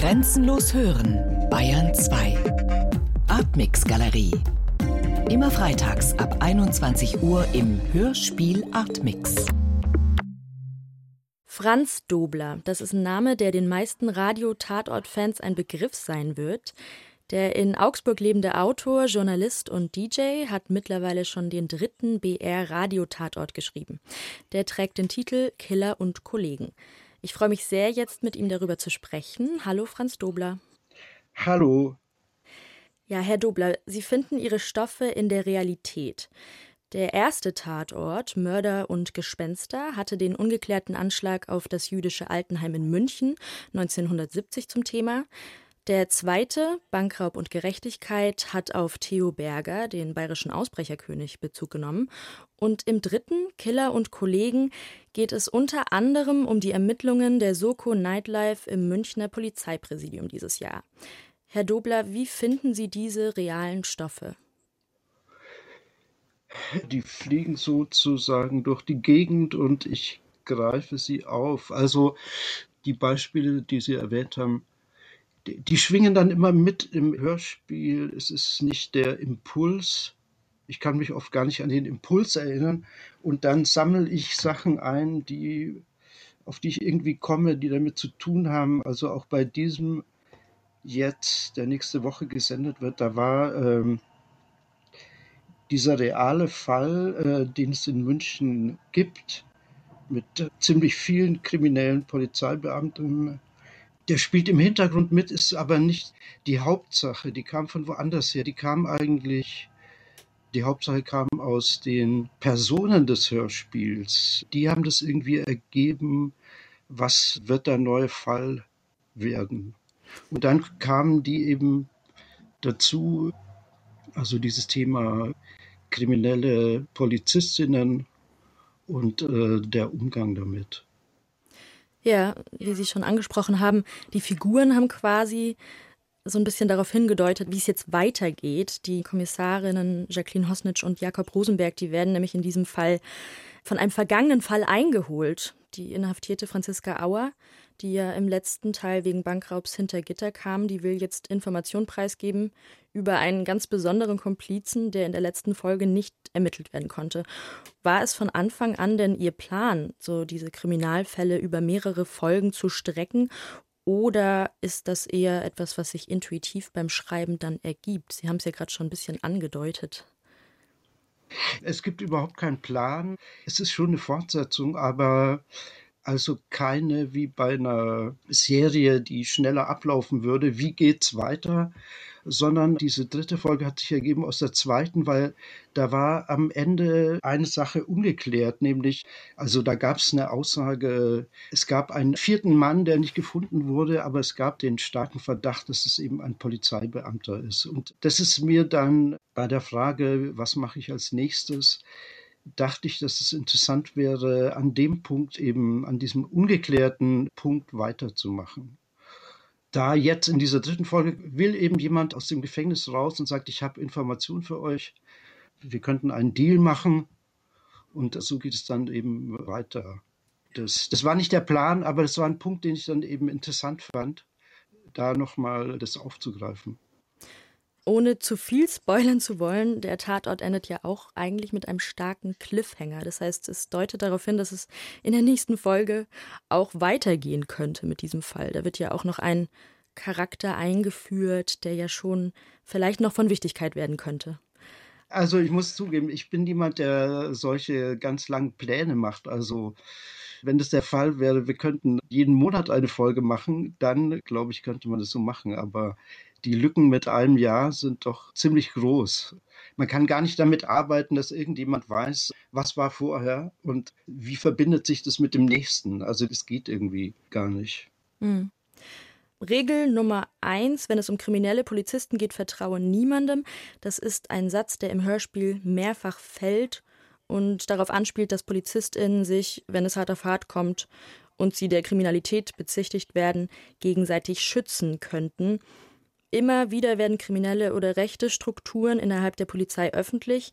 Grenzenlos hören, Bayern 2. Artmix Galerie. Immer freitags ab 21 Uhr im Hörspiel Artmix. Franz Dobler, das ist ein Name, der den meisten Radio-Tatort-Fans ein Begriff sein wird. Der in Augsburg lebende Autor, Journalist und DJ hat mittlerweile schon den dritten BR-Radiotatort geschrieben. Der trägt den Titel Killer und Kollegen. Ich freue mich sehr, jetzt mit ihm darüber zu sprechen. Hallo, Franz Dobler. Hallo. Ja, Herr Dobler, Sie finden Ihre Stoffe in der Realität. Der erste Tatort, Mörder und Gespenster, hatte den ungeklärten Anschlag auf das jüdische Altenheim in München 1970 zum Thema. Der zweite, Bankraub und Gerechtigkeit, hat auf Theo Berger, den bayerischen Ausbrecherkönig, Bezug genommen. Und im dritten, Killer und Kollegen, geht es unter anderem um die Ermittlungen der Soko Nightlife im Münchner Polizeipräsidium dieses Jahr. Herr Dobler, wie finden Sie diese realen Stoffe? Die fliegen sozusagen durch die Gegend und ich greife sie auf. Also die Beispiele, die Sie erwähnt haben, die, die schwingen dann immer mit im Hörspiel. Es ist nicht der Impuls. Ich kann mich oft gar nicht an den Impuls erinnern. Und dann sammle ich Sachen ein, die, auf die ich irgendwie komme, die damit zu tun haben. Also auch bei diesem jetzt, der nächste Woche gesendet wird, da war ähm, dieser reale Fall, äh, den es in München gibt, mit ziemlich vielen kriminellen Polizeibeamten der spielt im Hintergrund mit, ist aber nicht die Hauptsache. Die kam von woanders her. Die kam eigentlich, die Hauptsache kam aus den Personen des Hörspiels. Die haben das irgendwie ergeben, was wird der neue Fall werden. Und dann kamen die eben dazu, also dieses Thema kriminelle Polizistinnen und äh, der Umgang damit. Ja, wie Sie schon angesprochen haben, die Figuren haben quasi so ein bisschen darauf hingedeutet, wie es jetzt weitergeht. Die Kommissarinnen Jacqueline Hosnitsch und Jakob Rosenberg, die werden nämlich in diesem Fall von einem vergangenen Fall eingeholt. Die inhaftierte Franziska Auer, die ja im letzten Teil wegen Bankraubs hinter Gitter kam, die will jetzt Informationen preisgeben über einen ganz besonderen Komplizen, der in der letzten Folge nicht ermittelt werden konnte. War es von Anfang an denn Ihr Plan, so diese Kriminalfälle über mehrere Folgen zu strecken? Oder ist das eher etwas, was sich intuitiv beim Schreiben dann ergibt? Sie haben es ja gerade schon ein bisschen angedeutet. Es gibt überhaupt keinen Plan. Es ist schon eine Fortsetzung, aber also keine wie bei einer Serie, die schneller ablaufen würde. Wie geht's weiter? Sondern diese dritte Folge hat sich ergeben aus der zweiten, weil da war am Ende eine Sache ungeklärt, nämlich, also da gab es eine Aussage, es gab einen vierten Mann, der nicht gefunden wurde, aber es gab den starken Verdacht, dass es eben ein Polizeibeamter ist. Und das ist mir dann bei der Frage, was mache ich als nächstes, dachte ich, dass es interessant wäre, an dem Punkt eben, an diesem ungeklärten Punkt weiterzumachen da jetzt in dieser dritten Folge will eben jemand aus dem Gefängnis raus und sagt, ich habe Informationen für euch, wir könnten einen Deal machen und so geht es dann eben weiter. Das, das war nicht der Plan, aber das war ein Punkt, den ich dann eben interessant fand, da nochmal das aufzugreifen. Ohne zu viel spoilern zu wollen, der Tatort endet ja auch eigentlich mit einem starken Cliffhanger. Das heißt, es deutet darauf hin, dass es in der nächsten Folge auch weitergehen könnte mit diesem Fall. Da wird ja auch noch ein Charakter eingeführt, der ja schon vielleicht noch von Wichtigkeit werden könnte. Also ich muss zugeben, ich bin niemand, der solche ganz langen Pläne macht. Also wenn das der Fall wäre, wir könnten jeden Monat eine Folge machen, dann glaube ich, könnte man das so machen. Aber die Lücken mit einem Jahr sind doch ziemlich groß. Man kann gar nicht damit arbeiten, dass irgendjemand weiß, was war vorher und wie verbindet sich das mit dem nächsten. Also das geht irgendwie gar nicht. Mhm. Regel Nummer eins, wenn es um kriminelle Polizisten geht, vertraue niemandem. Das ist ein Satz, der im Hörspiel mehrfach fällt und darauf anspielt, dass PolizistInnen sich, wenn es hart auf hart kommt und sie der Kriminalität bezichtigt werden, gegenseitig schützen könnten. Immer wieder werden kriminelle oder rechte Strukturen innerhalb der Polizei öffentlich.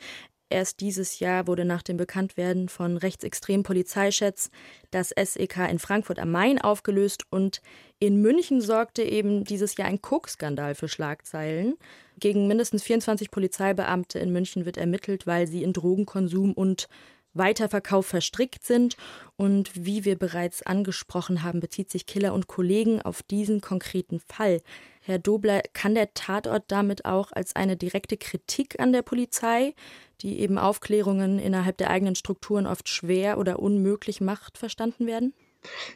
Erst dieses Jahr wurde nach dem Bekanntwerden von rechtsextremen Polizeichats das SEK in Frankfurt am Main aufgelöst und in München sorgte eben dieses Jahr ein Koks-Skandal für Schlagzeilen. Gegen mindestens 24 Polizeibeamte in München wird ermittelt, weil sie in Drogenkonsum und Weiterverkauf verstrickt sind. Und wie wir bereits angesprochen haben, bezieht sich Killer und Kollegen auf diesen konkreten Fall. Herr Dobler, kann der Tatort damit auch als eine direkte Kritik an der Polizei, die eben Aufklärungen innerhalb der eigenen Strukturen oft schwer oder unmöglich macht, verstanden werden?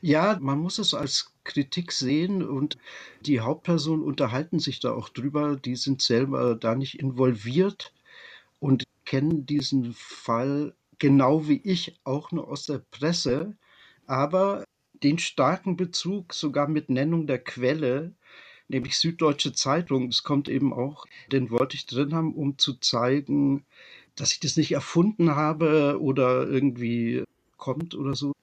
Ja, man muss es als Kritik sehen und die Hauptpersonen unterhalten sich da auch drüber. Die sind selber da nicht involviert und kennen diesen Fall genau wie ich auch nur aus der Presse, aber den starken Bezug sogar mit Nennung der Quelle, nämlich Süddeutsche Zeitung. Es kommt eben auch, den wollte ich drin haben, um zu zeigen, dass ich das nicht erfunden habe oder irgendwie kommt oder so.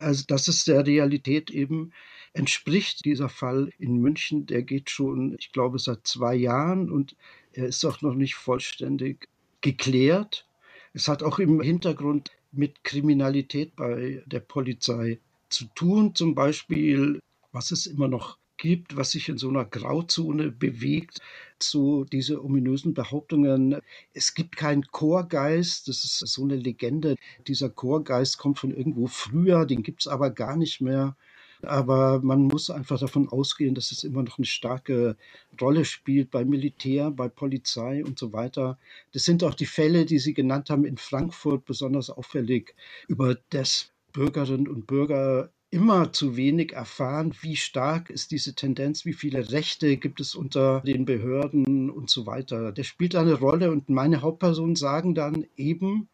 Also, dass es der Realität eben entspricht. Dieser Fall in München, der geht schon, ich glaube, seit zwei Jahren und er ist auch noch nicht vollständig geklärt. Es hat auch im Hintergrund mit Kriminalität bei der Polizei zu tun, zum Beispiel, was es immer noch gibt, was sich in so einer Grauzone bewegt, so diese ominösen Behauptungen, es gibt keinen Chorgeist, das ist so eine Legende, dieser Chorgeist kommt von irgendwo früher, den gibt es aber gar nicht mehr. Aber man muss einfach davon ausgehen, dass es immer noch eine starke Rolle spielt bei Militär, bei Polizei und so weiter. Das sind auch die Fälle, die Sie genannt haben in Frankfurt, besonders auffällig, über das Bürgerinnen und Bürger immer zu wenig erfahren, wie stark ist diese Tendenz, wie viele Rechte gibt es unter den Behörden und so weiter. Das spielt eine Rolle und meine Hauptpersonen sagen dann eben,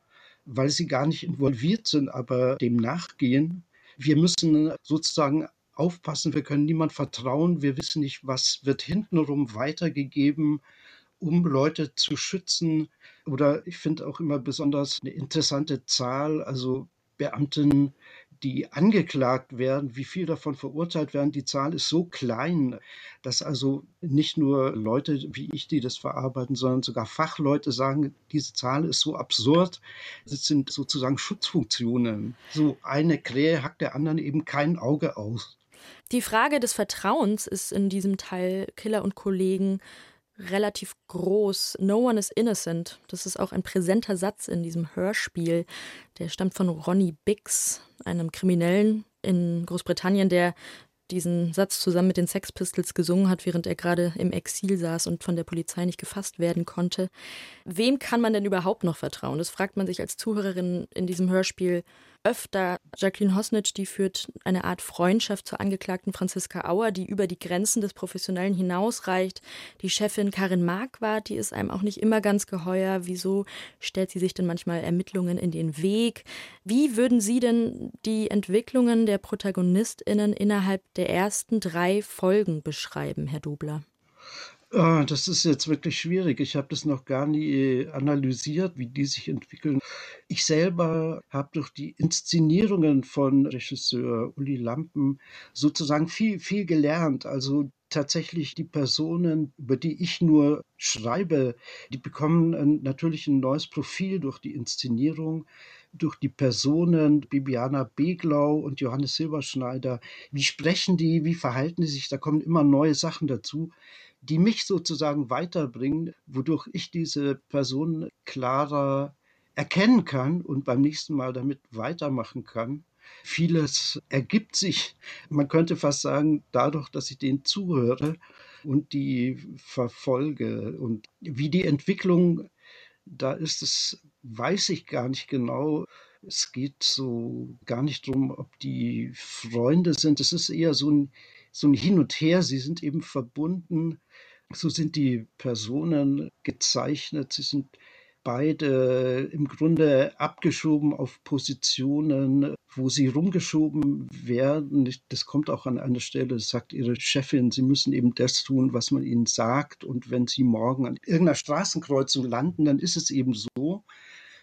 weil sie gar nicht involviert sind, aber dem nachgehen, wir müssen sozusagen aufpassen, wir können niemand vertrauen, wir wissen nicht, was wird hintenrum weitergegeben, um Leute zu schützen. Oder ich finde auch immer besonders eine interessante Zahl, also Beamten, die angeklagt werden, wie viel davon verurteilt werden, die Zahl ist so klein, dass also nicht nur Leute wie ich, die das verarbeiten, sondern sogar Fachleute sagen, diese Zahl ist so absurd. Das sind sozusagen Schutzfunktionen. So eine Krähe hackt der anderen eben kein Auge aus. Die Frage des Vertrauens ist in diesem Teil Killer und Kollegen relativ groß. No one is innocent. Das ist auch ein präsenter Satz in diesem Hörspiel. Der stammt von Ronnie Biggs, einem Kriminellen in Großbritannien, der diesen Satz zusammen mit den Sex Pistols gesungen hat, während er gerade im Exil saß und von der Polizei nicht gefasst werden konnte. Wem kann man denn überhaupt noch vertrauen? Das fragt man sich als Zuhörerin in diesem Hörspiel öfter. Jacqueline Hosnitsch, die führt eine Art Freundschaft zur Angeklagten Franziska Auer, die über die Grenzen des Professionellen hinausreicht. Die Chefin Karin Marquardt, die ist einem auch nicht immer ganz geheuer. Wieso stellt sie sich denn manchmal Ermittlungen in den Weg? Wie würden Sie denn die Entwicklungen der ProtagonistInnen innerhalb der ersten drei Folgen beschreiben, Herr Dobler? Ah, das ist jetzt wirklich schwierig. Ich habe das noch gar nie äh, analysiert, wie die sich entwickeln. Ich selber habe durch die Inszenierungen von Regisseur Uli Lampen sozusagen viel, viel gelernt. Also tatsächlich die Personen, über die ich nur schreibe, die bekommen natürlich ein neues Profil durch die Inszenierung, durch die Personen Bibiana Beglau und Johannes Silberschneider. Wie sprechen die, wie verhalten die sich? Da kommen immer neue Sachen dazu die mich sozusagen weiterbringen, wodurch ich diese Person klarer erkennen kann und beim nächsten Mal damit weitermachen kann. Vieles ergibt sich, man könnte fast sagen, dadurch, dass ich denen zuhöre und die verfolge. Und wie die Entwicklung da ist, es weiß ich gar nicht genau. Es geht so gar nicht darum, ob die Freunde sind. Es ist eher so ein, so ein Hin und Her. Sie sind eben verbunden so sind die Personen gezeichnet. Sie sind beide im Grunde abgeschoben auf Positionen, wo sie rumgeschoben werden. Das kommt auch an einer Stelle, sagt ihre Chefin, sie müssen eben das tun, was man ihnen sagt. Und wenn sie morgen an irgendeiner Straßenkreuzung landen, dann ist es eben so.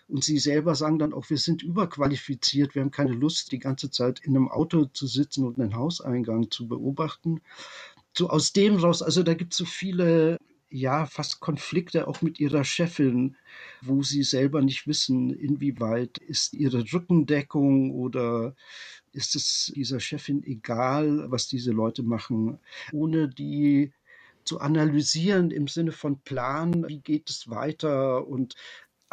Und sie selber sagen dann auch, wir sind überqualifiziert, wir haben keine Lust, die ganze Zeit in einem Auto zu sitzen und einen Hauseingang zu beobachten so aus dem raus, also da gibt es so viele ja, fast Konflikte auch mit ihrer Chefin, wo sie selber nicht wissen, inwieweit ist ihre Rückendeckung oder ist es dieser Chefin egal, was diese Leute machen, ohne die zu analysieren im Sinne von Plan, wie geht es weiter und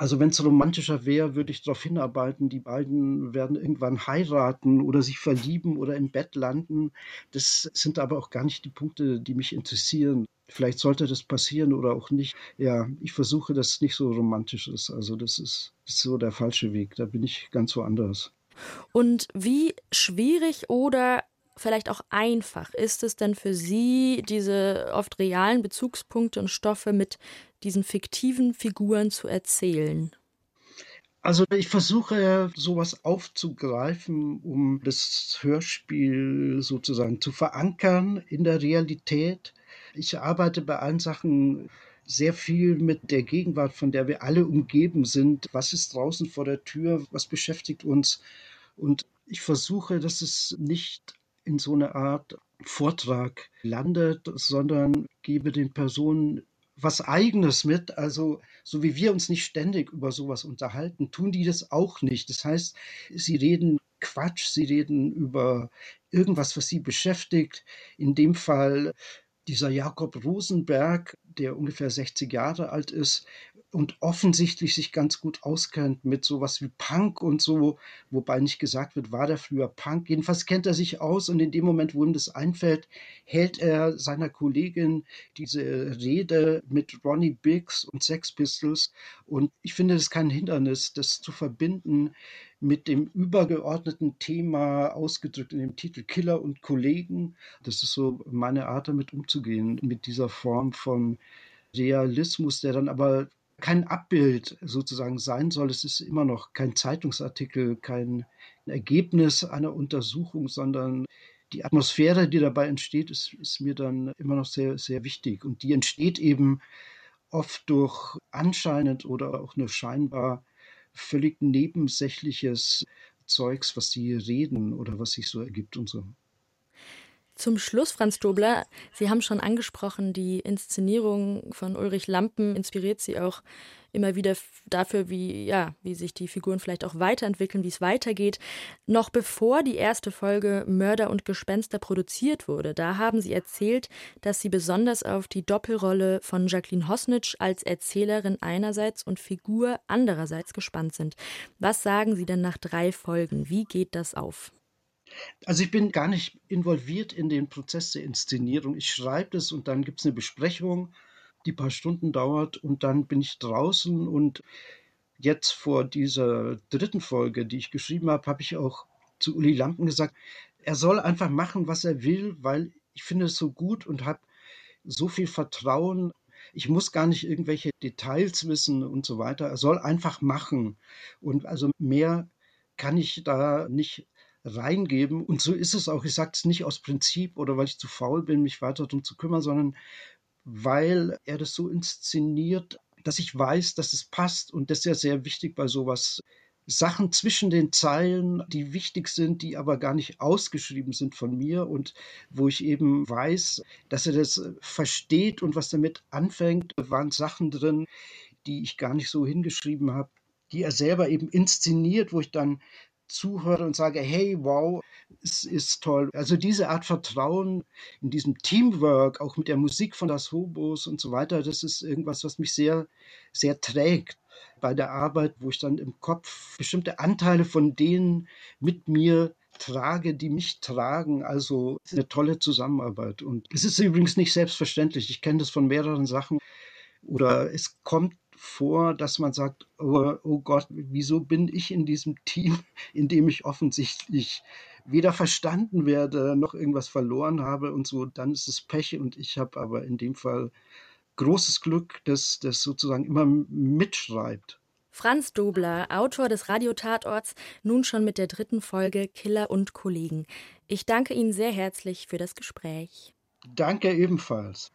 also wenn es romantischer wäre, würde ich darauf hinarbeiten, die beiden werden irgendwann heiraten oder sich verlieben oder im Bett landen. Das sind aber auch gar nicht die Punkte, die mich interessieren. Vielleicht sollte das passieren oder auch nicht. Ja, ich versuche, dass es nicht so romantisch ist. Also das ist, das ist so der falsche Weg. Da bin ich ganz woanders. Und wie schwierig oder vielleicht auch einfach ist es denn für Sie, diese oft realen Bezugspunkte und Stoffe mit diesen fiktiven Figuren zu erzählen? Also ich versuche sowas aufzugreifen, um das Hörspiel sozusagen zu verankern in der Realität. Ich arbeite bei allen Sachen sehr viel mit der Gegenwart, von der wir alle umgeben sind. Was ist draußen vor der Tür? Was beschäftigt uns? Und ich versuche, dass es nicht in so eine Art Vortrag landet, sondern gebe den Personen was Eigenes mit. Also, so wie wir uns nicht ständig über sowas unterhalten, tun die das auch nicht. Das heißt, sie reden Quatsch, sie reden über irgendwas, was sie beschäftigt. In dem Fall dieser Jakob Rosenberg, der ungefähr 60 Jahre alt ist, und offensichtlich sich ganz gut auskennt mit sowas wie Punk und so, wobei nicht gesagt wird, war der früher Punk. Jedenfalls kennt er sich aus und in dem Moment, wo ihm das einfällt, hält er seiner Kollegin diese Rede mit Ronnie Biggs und Sex Pistols. Und ich finde das kein Hindernis, das zu verbinden mit dem übergeordneten Thema ausgedrückt in dem Titel Killer und Kollegen. Das ist so meine Art, damit umzugehen, mit dieser Form von Realismus, der dann aber kein Abbild sozusagen sein soll. Es ist immer noch kein Zeitungsartikel, kein Ergebnis einer Untersuchung, sondern die Atmosphäre, die dabei entsteht, ist, ist mir dann immer noch sehr, sehr wichtig. Und die entsteht eben oft durch anscheinend oder auch nur scheinbar völlig nebensächliches Zeugs, was sie reden oder was sich so ergibt und so. Zum Schluss, Franz Dobler, Sie haben schon angesprochen, die Inszenierung von Ulrich Lampen inspiriert Sie auch immer wieder dafür, wie, ja, wie sich die Figuren vielleicht auch weiterentwickeln, wie es weitergeht. Noch bevor die erste Folge Mörder und Gespenster produziert wurde, da haben Sie erzählt, dass Sie besonders auf die Doppelrolle von Jacqueline Hosnitsch als Erzählerin einerseits und Figur andererseits gespannt sind. Was sagen Sie denn nach drei Folgen? Wie geht das auf? Also ich bin gar nicht involviert in den Prozess der Inszenierung. Ich schreibe das und dann gibt es eine Besprechung, die ein paar Stunden dauert und dann bin ich draußen und jetzt vor dieser dritten Folge, die ich geschrieben habe, habe ich auch zu Uli Lampen gesagt, er soll einfach machen, was er will, weil ich finde es so gut und habe so viel Vertrauen. Ich muss gar nicht irgendwelche Details wissen und so weiter. Er soll einfach machen. Und also mehr kann ich da nicht reingeben. Und so ist es auch. Ich sage es nicht aus Prinzip oder weil ich zu faul bin, mich weiter darum zu kümmern, sondern weil er das so inszeniert, dass ich weiß, dass es passt. Und das ist ja sehr wichtig bei sowas. Sachen zwischen den Zeilen, die wichtig sind, die aber gar nicht ausgeschrieben sind von mir und wo ich eben weiß, dass er das versteht und was damit anfängt, waren Sachen drin, die ich gar nicht so hingeschrieben habe, die er selber eben inszeniert, wo ich dann zuhöre und sage, hey, wow, es ist toll. Also diese Art Vertrauen in diesem Teamwork, auch mit der Musik von das Hobos und so weiter, das ist irgendwas, was mich sehr, sehr trägt bei der Arbeit, wo ich dann im Kopf bestimmte Anteile von denen mit mir trage, die mich tragen. Also eine tolle Zusammenarbeit. Und es ist übrigens nicht selbstverständlich. Ich kenne das von mehreren Sachen. Oder es kommt vor, dass man sagt, oh, oh Gott, wieso bin ich in diesem Team, in dem ich offensichtlich weder verstanden werde noch irgendwas verloren habe und so, dann ist es Pech und ich habe aber in dem Fall großes Glück, dass das sozusagen immer mitschreibt. Franz Dobler, Autor des Radiotatorts, nun schon mit der dritten Folge Killer und Kollegen. Ich danke Ihnen sehr herzlich für das Gespräch. Danke ebenfalls.